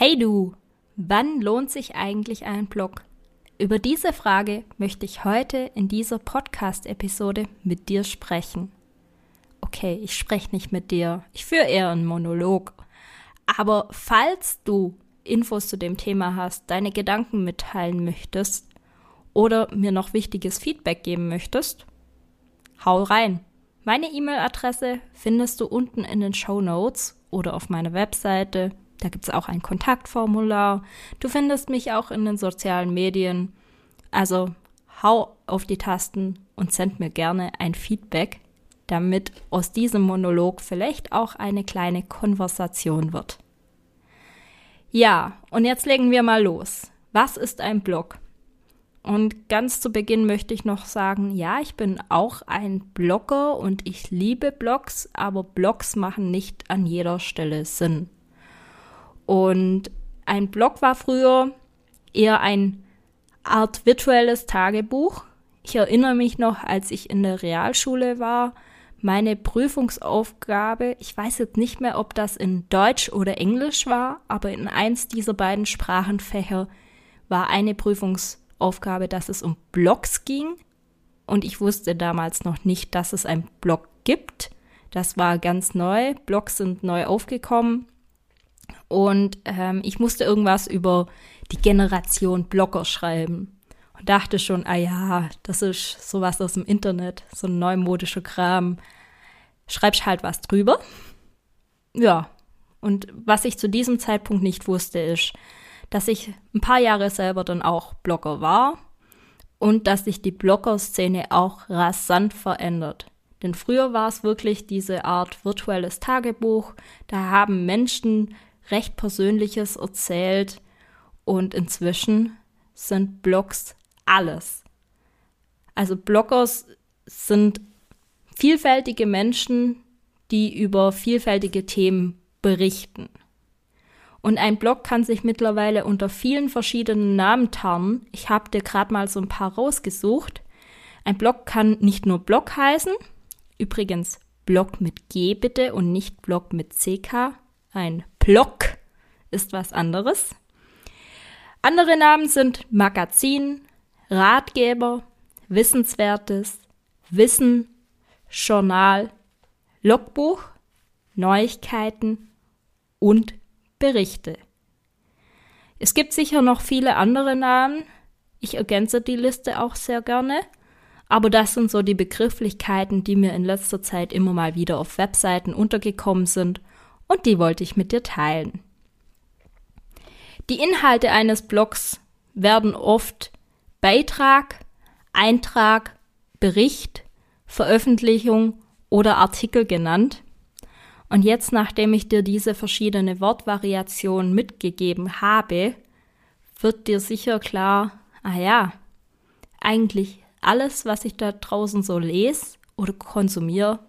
Hey du, wann lohnt sich eigentlich ein Blog? Über diese Frage möchte ich heute in dieser Podcast-Episode mit dir sprechen. Okay, ich spreche nicht mit dir, ich führe eher einen Monolog. Aber falls du Infos zu dem Thema hast, deine Gedanken mitteilen möchtest oder mir noch wichtiges Feedback geben möchtest, hau rein. Meine E-Mail-Adresse findest du unten in den Show Notes oder auf meiner Webseite da gibt es auch ein Kontaktformular. Du findest mich auch in den sozialen Medien. Also hau auf die Tasten und send mir gerne ein Feedback, damit aus diesem Monolog vielleicht auch eine kleine Konversation wird. Ja, und jetzt legen wir mal los. Was ist ein Blog? Und ganz zu Beginn möchte ich noch sagen, ja, ich bin auch ein Blogger und ich liebe Blogs, aber Blogs machen nicht an jeder Stelle Sinn. Und ein Blog war früher eher ein Art virtuelles Tagebuch. Ich erinnere mich noch, als ich in der Realschule war, meine Prüfungsaufgabe, ich weiß jetzt nicht mehr, ob das in Deutsch oder Englisch war, aber in eins dieser beiden Sprachenfächer war eine Prüfungsaufgabe, dass es um Blogs ging. Und ich wusste damals noch nicht, dass es ein Blog gibt. Das war ganz neu. Blogs sind neu aufgekommen. Und ähm, ich musste irgendwas über die Generation Blogger schreiben. Und dachte schon, ah ja, das ist sowas aus dem Internet, so ein neumodischer Kram. Schreibst halt was drüber. Ja. Und was ich zu diesem Zeitpunkt nicht wusste, ist, dass ich ein paar Jahre selber dann auch Blogger war und dass sich die Blogger-Szene auch rasant verändert. Denn früher war es wirklich diese Art virtuelles Tagebuch. Da haben Menschen recht Persönliches erzählt und inzwischen sind Blogs alles. Also Bloggers sind vielfältige Menschen, die über vielfältige Themen berichten. Und ein Blog kann sich mittlerweile unter vielen verschiedenen Namen tarnen. Ich habe dir gerade mal so ein paar rausgesucht. Ein Blog kann nicht nur Blog heißen, übrigens Blog mit G bitte und nicht Blog mit CK. Ein Blog ist was anderes. Andere Namen sind Magazin, Ratgeber, Wissenswertes, Wissen, Journal, Logbuch, Neuigkeiten und Berichte. Es gibt sicher noch viele andere Namen. Ich ergänze die Liste auch sehr gerne. Aber das sind so die Begrifflichkeiten, die mir in letzter Zeit immer mal wieder auf Webseiten untergekommen sind und die wollte ich mit dir teilen. Die Inhalte eines Blogs werden oft Beitrag, Eintrag, Bericht, Veröffentlichung oder Artikel genannt. Und jetzt, nachdem ich dir diese verschiedene Wortvariationen mitgegeben habe, wird dir sicher klar, ah ja, eigentlich alles, was ich da draußen so lese oder konsumiere,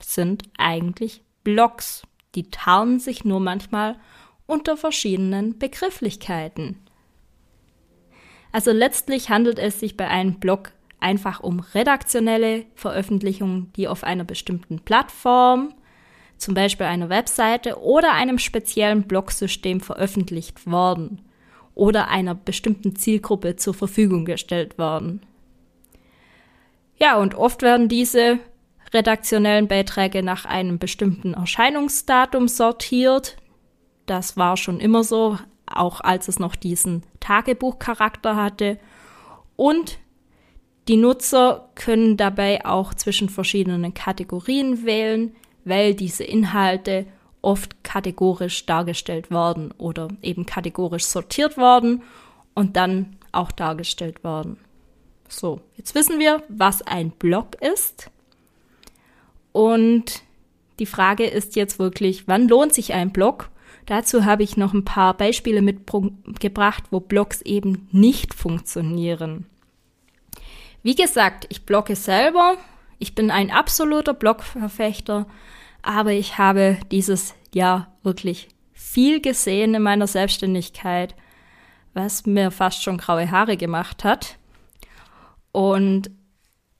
sind eigentlich Blogs. Die tarnen sich nur manchmal unter verschiedenen Begrifflichkeiten. Also letztlich handelt es sich bei einem Blog einfach um redaktionelle Veröffentlichungen, die auf einer bestimmten Plattform, zum Beispiel einer Webseite oder einem speziellen Blogsystem veröffentlicht worden oder einer bestimmten Zielgruppe zur Verfügung gestellt worden. Ja, und oft werden diese redaktionellen Beiträge nach einem bestimmten Erscheinungsdatum sortiert. Das war schon immer so, auch als es noch diesen Tagebuchcharakter hatte. Und die Nutzer können dabei auch zwischen verschiedenen Kategorien wählen, weil diese Inhalte oft kategorisch dargestellt worden oder eben kategorisch sortiert worden und dann auch dargestellt worden. So, jetzt wissen wir, was ein Blog ist. Und die Frage ist jetzt wirklich, wann lohnt sich ein Blog? Dazu habe ich noch ein paar Beispiele mitgebracht, wo Blogs eben nicht funktionieren. Wie gesagt, ich blogge selber. Ich bin ein absoluter Blogverfechter, aber ich habe dieses Jahr wirklich viel gesehen in meiner Selbstständigkeit, was mir fast schon graue Haare gemacht hat. Und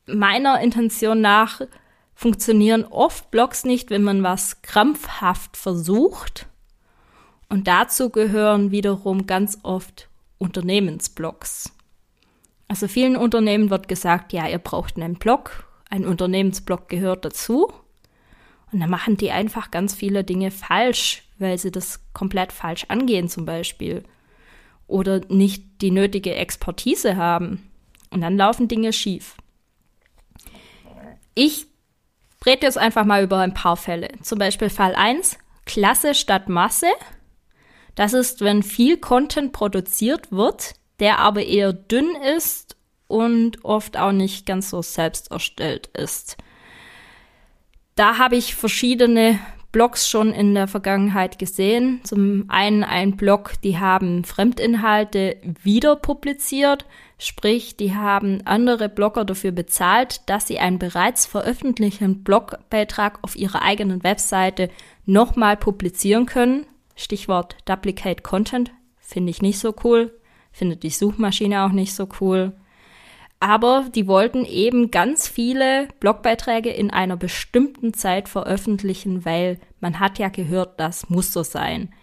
meiner Intention nach funktionieren oft Blogs nicht, wenn man was krampfhaft versucht. Und dazu gehören wiederum ganz oft Unternehmensblogs. Also vielen Unternehmen wird gesagt, ja, ihr braucht einen Blog, ein Unternehmensblog gehört dazu. Und dann machen die einfach ganz viele Dinge falsch, weil sie das komplett falsch angehen zum Beispiel. Oder nicht die nötige Expertise haben. Und dann laufen Dinge schief. Ich rede jetzt einfach mal über ein paar Fälle. Zum Beispiel Fall 1, Klasse statt Masse. Das ist, wenn viel Content produziert wird, der aber eher dünn ist und oft auch nicht ganz so selbst erstellt ist. Da habe ich verschiedene Blogs schon in der Vergangenheit gesehen. Zum einen ein Blog, die haben Fremdinhalte wieder publiziert, sprich, die haben andere Blogger dafür bezahlt, dass sie einen bereits veröffentlichten Blogbeitrag auf ihrer eigenen Webseite nochmal publizieren können. Stichwort Duplicate Content finde ich nicht so cool, findet die Suchmaschine auch nicht so cool. Aber die wollten eben ganz viele Blogbeiträge in einer bestimmten Zeit veröffentlichen, weil man hat ja gehört, das muss so sein.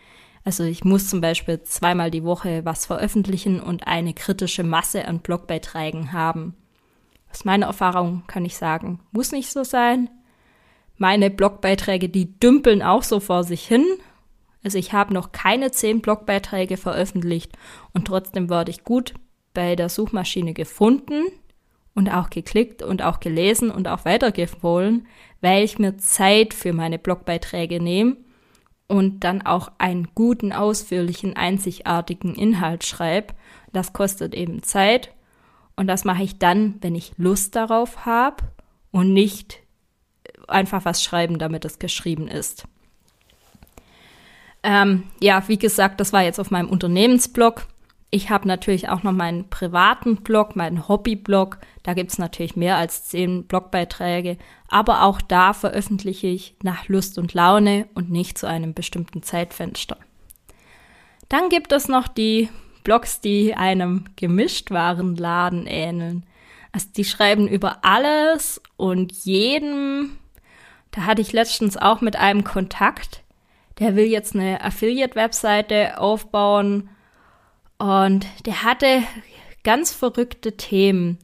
Also ich muss zum Beispiel zweimal die Woche was veröffentlichen und eine kritische Masse an Blogbeiträgen haben. Aus meiner Erfahrung kann ich sagen, muss nicht so sein. Meine Blogbeiträge, die dümpeln auch so vor sich hin. Also ich habe noch keine zehn Blogbeiträge veröffentlicht und trotzdem wurde ich gut bei der Suchmaschine gefunden und auch geklickt und auch gelesen und auch weitergefohlen, weil ich mir Zeit für meine Blogbeiträge nehme und dann auch einen guten, ausführlichen, einzigartigen Inhalt schreibe. Das kostet eben Zeit und das mache ich dann, wenn ich Lust darauf habe und nicht einfach was schreiben, damit es geschrieben ist. Ähm, ja, wie gesagt, das war jetzt auf meinem Unternehmensblog. Ich habe natürlich auch noch meinen privaten Blog, meinen Hobbyblog. Da gibt es natürlich mehr als zehn Blogbeiträge. Aber auch da veröffentliche ich nach Lust und Laune und nicht zu einem bestimmten Zeitfenster. Dann gibt es noch die Blogs, die einem Gemischtwarenladen ähneln. Also die schreiben über alles und jeden. Da hatte ich letztens auch mit einem Kontakt, der will jetzt eine Affiliate-Webseite aufbauen und der hatte ganz verrückte Themen.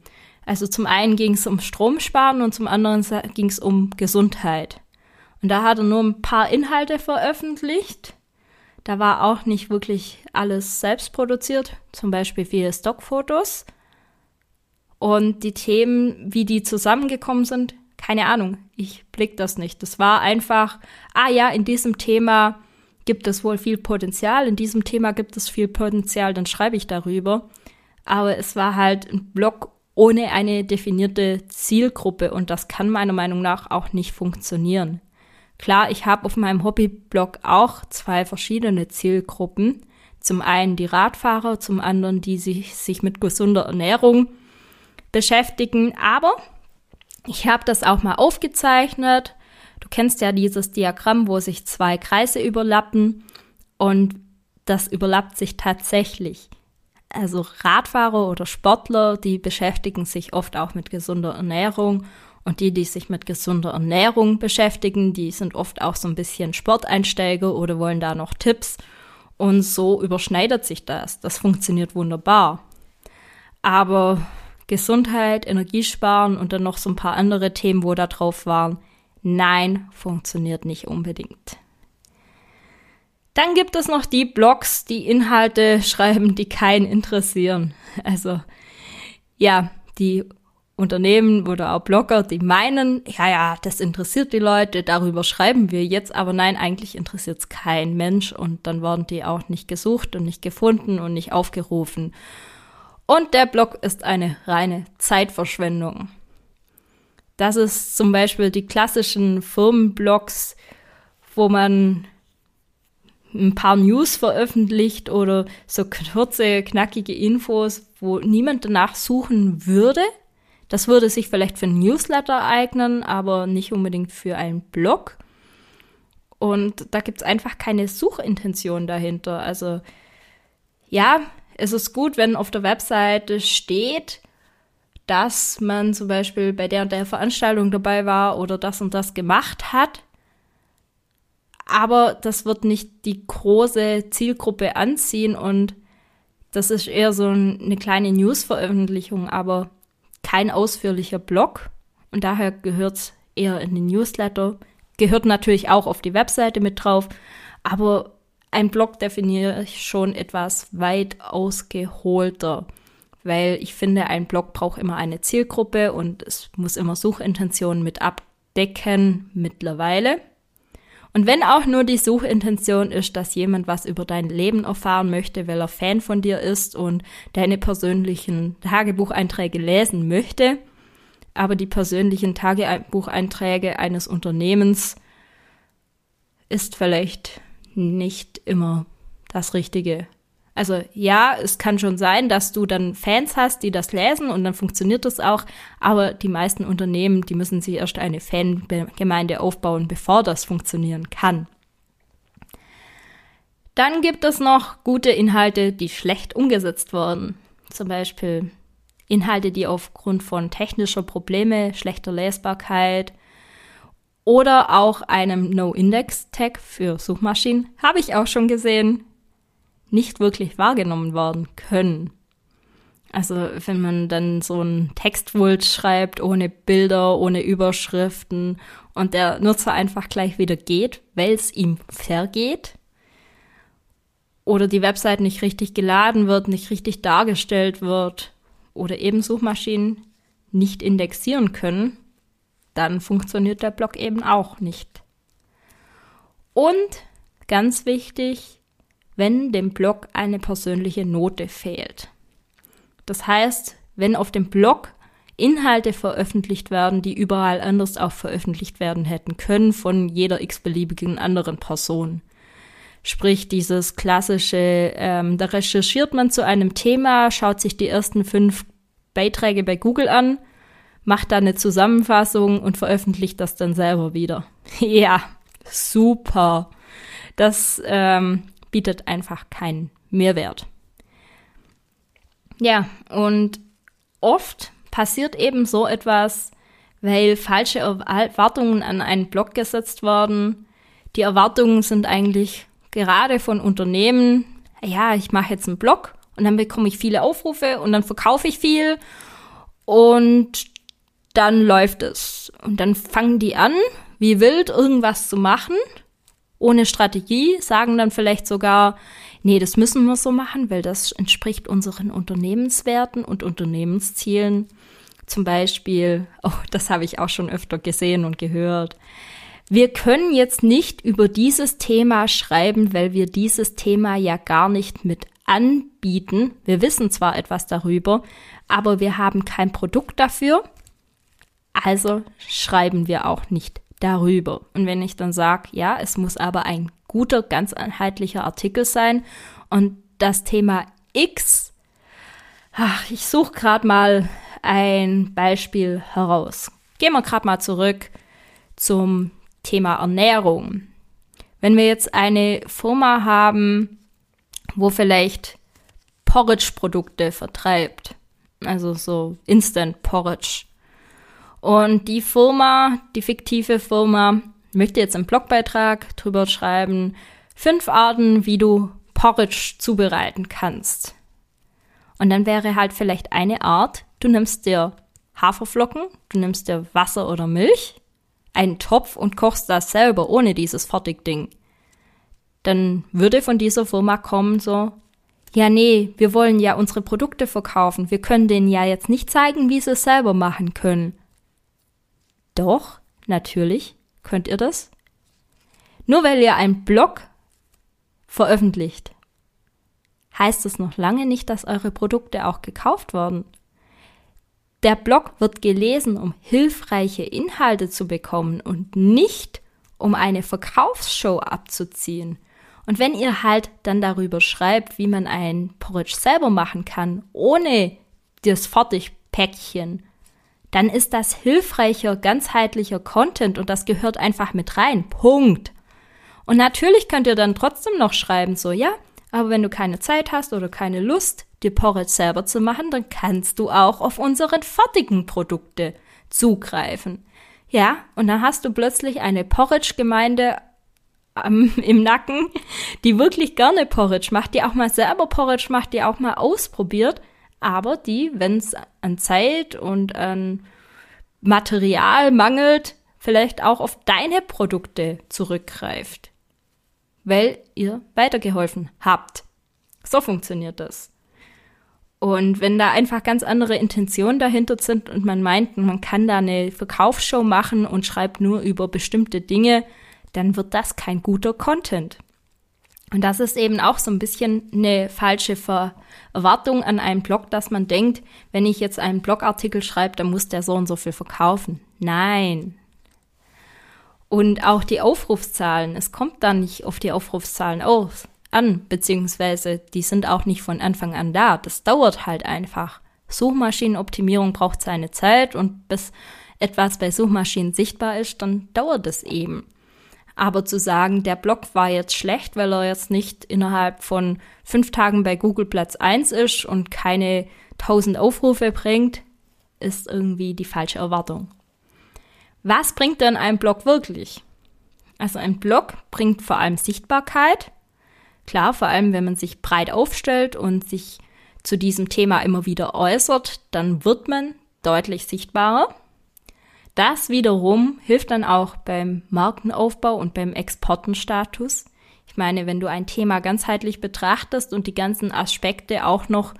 Also zum einen ging es um Stromsparen und zum anderen ging es um Gesundheit. Und da hat er nur ein paar Inhalte veröffentlicht. Da war auch nicht wirklich alles selbst produziert, zum Beispiel viele Stockfotos. Und die Themen, wie die zusammengekommen sind, keine Ahnung, ich blick das nicht. Das war einfach, ah ja, in diesem Thema gibt es wohl viel Potenzial, in diesem Thema gibt es viel Potenzial, dann schreibe ich darüber. Aber es war halt ein Blog ohne eine definierte Zielgruppe und das kann meiner Meinung nach auch nicht funktionieren. Klar, ich habe auf meinem Hobbyblog auch zwei verschiedene Zielgruppen. Zum einen die Radfahrer, zum anderen die sich, sich mit gesunder Ernährung beschäftigen. Aber ich habe das auch mal aufgezeichnet, Du kennst ja dieses Diagramm, wo sich zwei Kreise überlappen und das überlappt sich tatsächlich. Also Radfahrer oder Sportler, die beschäftigen sich oft auch mit gesunder Ernährung und die, die sich mit gesunder Ernährung beschäftigen, die sind oft auch so ein bisschen Sporteinsteiger oder wollen da noch Tipps. Und so überschneidet sich das. Das funktioniert wunderbar. Aber Gesundheit, Energiesparen und dann noch so ein paar andere Themen, wo da drauf waren, Nein, funktioniert nicht unbedingt. Dann gibt es noch die Blogs, die Inhalte schreiben, die keinen interessieren. Also ja, die Unternehmen oder auch Blogger, die meinen, ja, ja, das interessiert die Leute, darüber schreiben wir jetzt, aber nein, eigentlich interessiert es kein Mensch und dann werden die auch nicht gesucht und nicht gefunden und nicht aufgerufen. Und der Blog ist eine reine Zeitverschwendung. Das ist zum Beispiel die klassischen Firmenblogs, wo man ein paar News veröffentlicht oder so kurze, knackige Infos, wo niemand danach suchen würde. Das würde sich vielleicht für ein Newsletter eignen, aber nicht unbedingt für einen Blog. Und da gibt es einfach keine Suchintention dahinter. Also ja, es ist gut, wenn auf der Webseite steht, dass man zum Beispiel bei der und der Veranstaltung dabei war oder das und das gemacht hat. Aber das wird nicht die große Zielgruppe anziehen und das ist eher so eine kleine News-Veröffentlichung, aber kein ausführlicher Blog. Und daher gehört es eher in den Newsletter. Gehört natürlich auch auf die Webseite mit drauf, aber ein Blog definiere ich schon etwas weit ausgeholter weil ich finde, ein Blog braucht immer eine Zielgruppe und es muss immer Suchintentionen mit abdecken mittlerweile. Und wenn auch nur die Suchintention ist, dass jemand was über dein Leben erfahren möchte, weil er Fan von dir ist und deine persönlichen Tagebucheinträge lesen möchte, aber die persönlichen Tagebucheinträge eines Unternehmens ist vielleicht nicht immer das Richtige also ja, es kann schon sein, dass du dann Fans hast, die das lesen und dann funktioniert das auch, aber die meisten Unternehmen, die müssen sich erst eine Fangemeinde aufbauen, bevor das funktionieren kann. Dann gibt es noch gute Inhalte, die schlecht umgesetzt wurden. Zum Beispiel Inhalte, die aufgrund von technischer Probleme, schlechter Lesbarkeit oder auch einem No-Index-Tag für Suchmaschinen, habe ich auch schon gesehen, nicht wirklich wahrgenommen werden können. Also wenn man dann so einen Textwult schreibt, ohne Bilder, ohne Überschriften und der Nutzer einfach gleich wieder geht, weil es ihm vergeht, oder die Website nicht richtig geladen wird, nicht richtig dargestellt wird, oder eben Suchmaschinen nicht indexieren können, dann funktioniert der Blog eben auch nicht. Und ganz wichtig, wenn dem Blog eine persönliche Note fehlt. Das heißt, wenn auf dem Blog Inhalte veröffentlicht werden, die überall anders auch veröffentlicht werden hätten können von jeder x-beliebigen anderen Person. Sprich, dieses klassische, ähm, da recherchiert man zu einem Thema, schaut sich die ersten fünf Beiträge bei Google an, macht da eine Zusammenfassung und veröffentlicht das dann selber wieder. ja, super. Das ähm, bietet einfach keinen Mehrwert. Ja, und oft passiert eben so etwas, weil falsche Erwartungen an einen Blog gesetzt werden. Die Erwartungen sind eigentlich gerade von Unternehmen, ja, ich mache jetzt einen Blog und dann bekomme ich viele Aufrufe und dann verkaufe ich viel und dann läuft es. Und dann fangen die an, wie wild irgendwas zu machen ohne Strategie, sagen dann vielleicht sogar, nee, das müssen wir so machen, weil das entspricht unseren Unternehmenswerten und Unternehmenszielen. Zum Beispiel, oh, das habe ich auch schon öfter gesehen und gehört. Wir können jetzt nicht über dieses Thema schreiben, weil wir dieses Thema ja gar nicht mit anbieten. Wir wissen zwar etwas darüber, aber wir haben kein Produkt dafür. Also schreiben wir auch nicht darüber. Und wenn ich dann sage, ja, es muss aber ein guter, ganzheitlicher Artikel sein und das Thema X, ach, ich suche gerade mal ein Beispiel heraus. Gehen wir gerade mal zurück zum Thema Ernährung. Wenn wir jetzt eine Firma haben, wo vielleicht Porridge-Produkte vertreibt, also so Instant Porridge, und die Firma, die fiktive Firma, möchte jetzt einen Blogbeitrag drüber schreiben, fünf Arten, wie du Porridge zubereiten kannst. Und dann wäre halt vielleicht eine Art, du nimmst dir Haferflocken, du nimmst dir Wasser oder Milch, einen Topf und kochst das selber ohne dieses Fertigding. Dann würde von dieser Firma kommen so, ja nee, wir wollen ja unsere Produkte verkaufen, wir können denen ja jetzt nicht zeigen, wie sie es selber machen können. Doch, natürlich könnt ihr das. Nur weil ihr einen Blog veröffentlicht, heißt es noch lange nicht, dass eure Produkte auch gekauft werden. Der Blog wird gelesen, um hilfreiche Inhalte zu bekommen und nicht um eine Verkaufsshow abzuziehen. Und wenn ihr halt dann darüber schreibt, wie man ein Porridge selber machen kann, ohne das Fertigpäckchen, dann ist das hilfreicher, ganzheitlicher Content und das gehört einfach mit rein. Punkt. Und natürlich könnt ihr dann trotzdem noch schreiben, so, ja, aber wenn du keine Zeit hast oder keine Lust, dir Porridge selber zu machen, dann kannst du auch auf unsere fertigen Produkte zugreifen. Ja, und dann hast du plötzlich eine Porridge-Gemeinde ähm, im Nacken, die wirklich gerne Porridge macht, die auch mal selber Porridge macht, die auch mal ausprobiert, aber die, wenn es an Zeit und an Material mangelt, vielleicht auch auf deine Produkte zurückgreift, weil ihr weitergeholfen habt. So funktioniert das. Und wenn da einfach ganz andere Intentionen dahinter sind und man meint, man kann da eine Verkaufsshow machen und schreibt nur über bestimmte Dinge, dann wird das kein guter Content. Und das ist eben auch so ein bisschen eine falsche Erwartung an einen Blog, dass man denkt, wenn ich jetzt einen Blogartikel schreibe, dann muss der so und so viel verkaufen. Nein. Und auch die Aufrufszahlen, es kommt dann nicht auf die Aufrufszahlen aus, an, beziehungsweise die sind auch nicht von Anfang an da. Das dauert halt einfach. Suchmaschinenoptimierung braucht seine Zeit und bis etwas bei Suchmaschinen sichtbar ist, dann dauert es eben. Aber zu sagen, der Blog war jetzt schlecht, weil er jetzt nicht innerhalb von fünf Tagen bei Google Platz 1 ist und keine tausend Aufrufe bringt, ist irgendwie die falsche Erwartung. Was bringt denn ein Blog wirklich? Also ein Blog bringt vor allem Sichtbarkeit. Klar, vor allem wenn man sich breit aufstellt und sich zu diesem Thema immer wieder äußert, dann wird man deutlich sichtbarer. Das wiederum hilft dann auch beim Markenaufbau und beim Exportenstatus. Ich meine, wenn du ein Thema ganzheitlich betrachtest und die ganzen Aspekte auch noch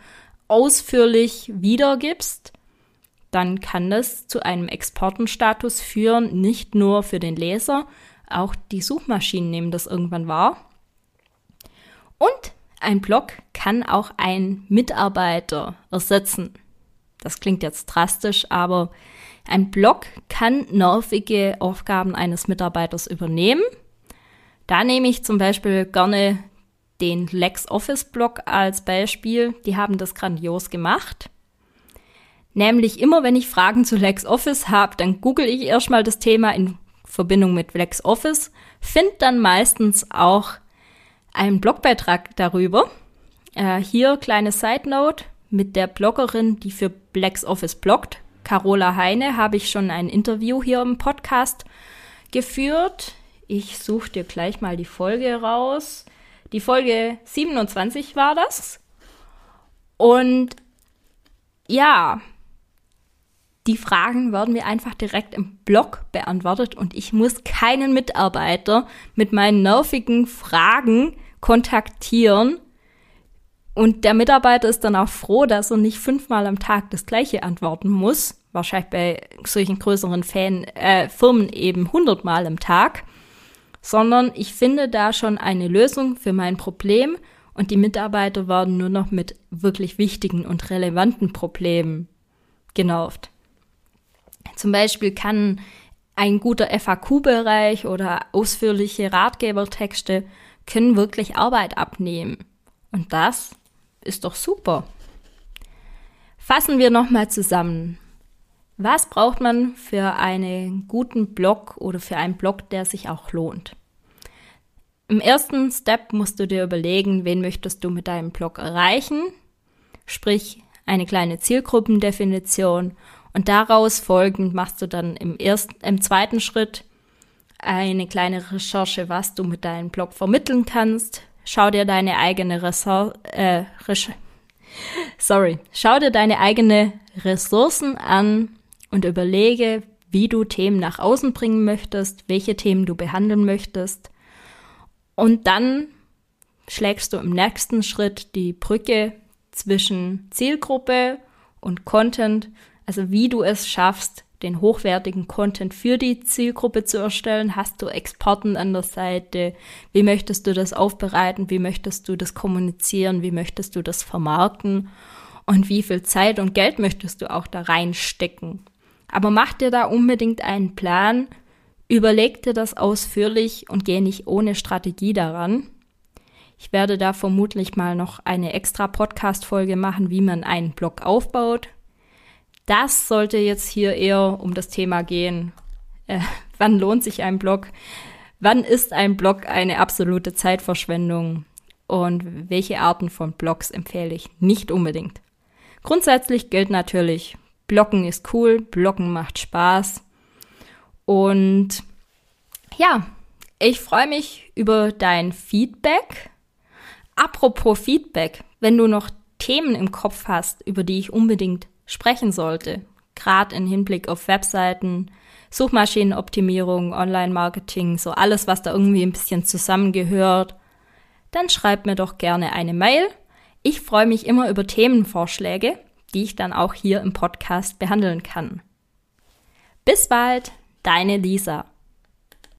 ausführlich wiedergibst, dann kann das zu einem Exportenstatus führen, nicht nur für den Leser, auch die Suchmaschinen nehmen das irgendwann wahr. Und ein Blog kann auch ein Mitarbeiter ersetzen. Das klingt jetzt drastisch, aber ein Blog kann nervige Aufgaben eines Mitarbeiters übernehmen. Da nehme ich zum Beispiel gerne den LexOffice-Blog als Beispiel. Die haben das grandios gemacht. Nämlich immer, wenn ich Fragen zu LexOffice habe, dann google ich erstmal das Thema in Verbindung mit LexOffice, finde dann meistens auch einen Blogbeitrag darüber. Äh, hier kleine Side Note mit der Bloggerin, die für LexOffice bloggt, Carola Heine habe ich schon ein Interview hier im Podcast geführt. Ich suche dir gleich mal die Folge raus. Die Folge 27 war das. Und ja, die Fragen werden mir einfach direkt im Blog beantwortet und ich muss keinen Mitarbeiter mit meinen nervigen Fragen kontaktieren, und der Mitarbeiter ist dann auch froh, dass er nicht fünfmal am Tag das gleiche antworten muss. Wahrscheinlich bei solchen größeren Fan, äh, Firmen eben hundertmal am Tag. Sondern ich finde da schon eine Lösung für mein Problem und die Mitarbeiter werden nur noch mit wirklich wichtigen und relevanten Problemen genervt. Zum Beispiel kann ein guter FAQ-Bereich oder ausführliche Ratgebertexte können wirklich Arbeit abnehmen. Und das ist doch super. Fassen wir nochmal zusammen. Was braucht man für einen guten Blog oder für einen Blog, der sich auch lohnt? Im ersten Step musst du dir überlegen, wen möchtest du mit deinem Blog erreichen, sprich eine kleine Zielgruppendefinition und daraus folgend machst du dann im ersten, im zweiten Schritt eine kleine Recherche, was du mit deinem Blog vermitteln kannst, Schau dir deine eigene Ressour äh, Sorry. Schau dir deine eigene Ressourcen an und überlege, wie du Themen nach außen bringen möchtest, welche Themen du behandeln möchtest. Und dann schlägst du im nächsten Schritt die Brücke zwischen Zielgruppe und Content, also wie du es schaffst, den hochwertigen Content für die Zielgruppe zu erstellen? Hast du Experten an der Seite? Wie möchtest du das aufbereiten? Wie möchtest du das kommunizieren? Wie möchtest du das vermarkten? und wie viel Zeit und Geld möchtest du auch da reinstecken. Aber mach dir da unbedingt einen Plan, überleg dir das ausführlich und geh nicht ohne Strategie daran. Ich werde da vermutlich mal noch eine extra Podcast-Folge machen, wie man einen Blog aufbaut. Das sollte jetzt hier eher um das Thema gehen. Äh, wann lohnt sich ein Blog? Wann ist ein Blog eine absolute Zeitverschwendung? Und welche Arten von Blogs empfehle ich nicht unbedingt? Grundsätzlich gilt natürlich, Blocken ist cool, Blocken macht Spaß. Und ja, ich freue mich über dein Feedback. Apropos Feedback, wenn du noch Themen im Kopf hast, über die ich unbedingt sprechen sollte, gerade im Hinblick auf Webseiten, Suchmaschinenoptimierung, Online-Marketing, so alles, was da irgendwie ein bisschen zusammengehört, dann schreib mir doch gerne eine Mail. Ich freue mich immer über Themenvorschläge, die ich dann auch hier im Podcast behandeln kann. Bis bald, deine Lisa.